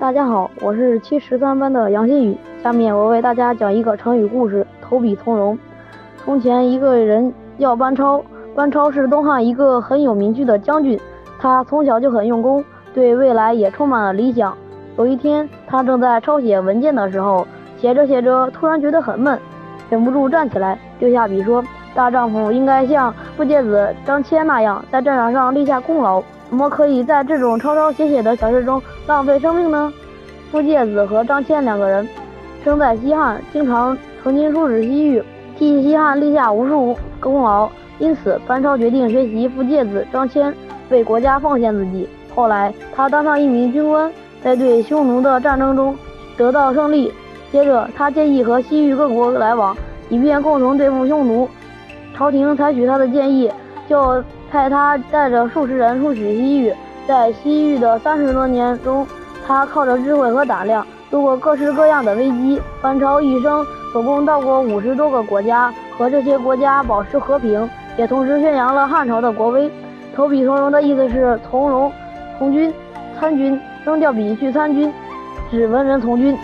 大家好，我是七十三班的杨新宇。下面我为大家讲一个成语故事“投笔从戎”。从前一个人叫班超，班超是东汉一个很有名气的将军。他从小就很用功，对未来也充满了理想。有一天，他正在抄写文件的时候，写着写着，突然觉得很闷，忍不住站起来，丢下笔说：“大丈夫应该像傅介子、张骞那样，在战场上立下功劳。”怎么可以在这种抄抄写写的小事中浪费生命呢？傅介子和张骞两个人生在西汉，经常曾经出使西域，替西汉立下无数功劳。因此，班超决定学习傅介子、张骞，为国家奉献自己。后来，他当上一名军官，在对匈奴的战争中得到胜利。接着，他建议和西域各国来往，以便共同对付匈奴。朝廷采取他的建议，就。派他带着数十人出使西域，在西域的三十多年中，他靠着智慧和胆量度过各式各样的危机。班超一生总共到过五十多个国家，和这些国家保持和平，也同时宣扬了汉朝的国威。投笔从戎的意思是从戎、从军、参军，扔掉笔去参军，指文人从军。